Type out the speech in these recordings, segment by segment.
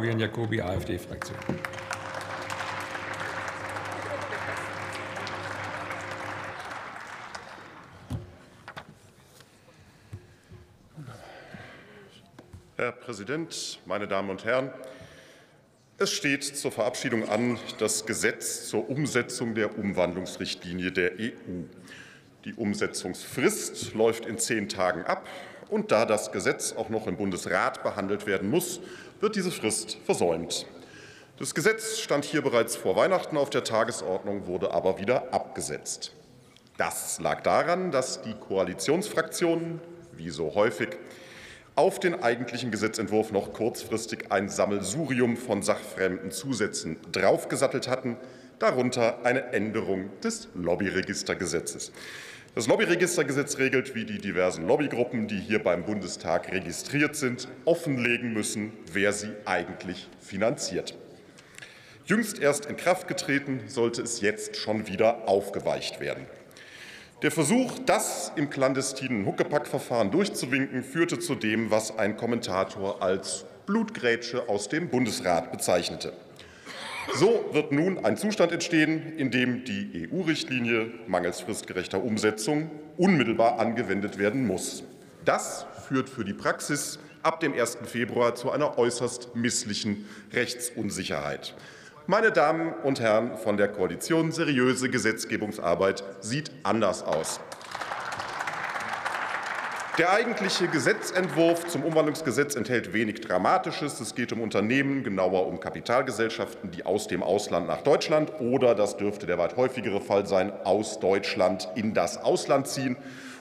Fabian Jacobi, AfD-Fraktion. Herr Präsident, meine Damen und Herren! Es steht zur Verabschiedung an das Gesetz zur Umsetzung der Umwandlungsrichtlinie der EU. Die Umsetzungsfrist läuft in zehn Tagen ab, und da das Gesetz auch noch im Bundesrat behandelt werden muss, wird diese Frist versäumt. Das Gesetz stand hier bereits vor Weihnachten auf der Tagesordnung, wurde aber wieder abgesetzt. Das lag daran, dass die Koalitionsfraktionen, wie so häufig, auf den eigentlichen Gesetzentwurf noch kurzfristig ein Sammelsurium von sachfremden Zusätzen draufgesattelt hatten, darunter eine Änderung des Lobbyregistergesetzes. Das Lobbyregistergesetz regelt, wie die diversen Lobbygruppen, die hier beim Bundestag registriert sind, offenlegen müssen, wer sie eigentlich finanziert. Jüngst erst in Kraft getreten, sollte es jetzt schon wieder aufgeweicht werden. Der Versuch, das im clandestinen Huckepack-Verfahren durchzuwinken, führte zu dem, was ein Kommentator als Blutgrätsche aus dem Bundesrat bezeichnete. So wird nun ein Zustand entstehen, in dem die EU-Richtlinie mangels fristgerechter Umsetzung unmittelbar angewendet werden muss. Das führt für die Praxis ab dem 1. Februar zu einer äußerst misslichen Rechtsunsicherheit. Meine Damen und Herren von der Koalition, seriöse Gesetzgebungsarbeit sieht anders aus. Der eigentliche Gesetzentwurf zum Umwandlungsgesetz enthält wenig Dramatisches. Es geht um Unternehmen, genauer um Kapitalgesellschaften, die aus dem Ausland nach Deutschland oder, das dürfte der weit häufigere Fall sein, aus Deutschland in das Ausland ziehen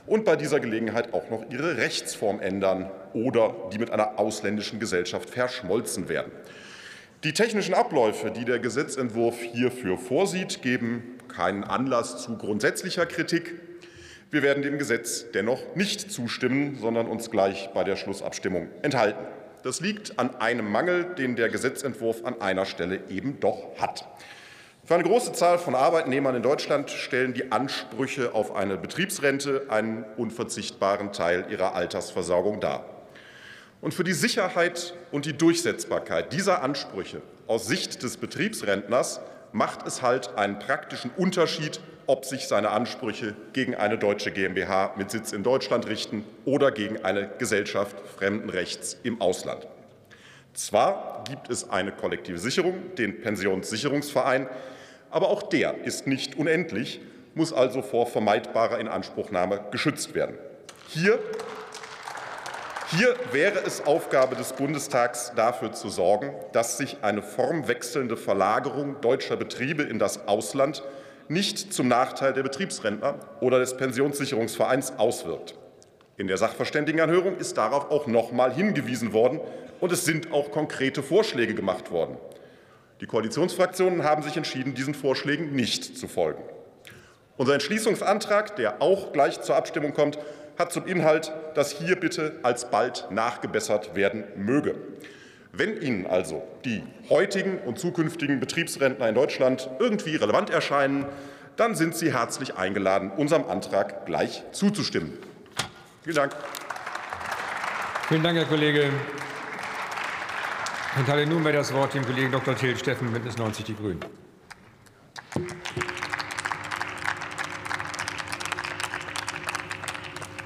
und bei dieser Gelegenheit auch noch ihre Rechtsform ändern oder die mit einer ausländischen Gesellschaft verschmolzen werden. Die technischen Abläufe, die der Gesetzentwurf hierfür vorsieht, geben keinen Anlass zu grundsätzlicher Kritik. Wir werden dem Gesetz dennoch nicht zustimmen, sondern uns gleich bei der Schlussabstimmung enthalten. Das liegt an einem Mangel, den der Gesetzentwurf an einer Stelle eben doch hat. Für eine große Zahl von Arbeitnehmern in Deutschland stellen die Ansprüche auf eine Betriebsrente einen unverzichtbaren Teil ihrer Altersversorgung dar. Und für die Sicherheit und die Durchsetzbarkeit dieser Ansprüche aus Sicht des Betriebsrentners macht es halt einen praktischen Unterschied, ob sich seine Ansprüche gegen eine deutsche GmbH mit Sitz in Deutschland richten oder gegen eine Gesellschaft fremden Rechts im Ausland. Zwar gibt es eine kollektive Sicherung, den Pensionssicherungsverein, aber auch der ist nicht unendlich, muss also vor vermeidbarer Inanspruchnahme geschützt werden. Hier hier wäre es Aufgabe des Bundestags, dafür zu sorgen, dass sich eine formwechselnde Verlagerung deutscher Betriebe in das Ausland nicht zum Nachteil der Betriebsrentner oder des Pensionssicherungsvereins auswirkt. In der Sachverständigenanhörung ist darauf auch noch mal hingewiesen worden, und es sind auch konkrete Vorschläge gemacht worden. Die Koalitionsfraktionen haben sich entschieden, diesen Vorschlägen nicht zu folgen. Unser Entschließungsantrag, der auch gleich zur Abstimmung kommt, hat zum Inhalt, dass hier bitte alsbald nachgebessert werden möge. Wenn Ihnen also die heutigen und zukünftigen Betriebsrentner in Deutschland irgendwie relevant erscheinen, dann sind Sie herzlich eingeladen, unserem Antrag gleich zuzustimmen. Vielen Dank. Vielen Dank, Herr Kollege. Ich erteile nunmehr das Wort dem Kollegen Dr. Till Steffen, Bündnis 90 Die Grünen.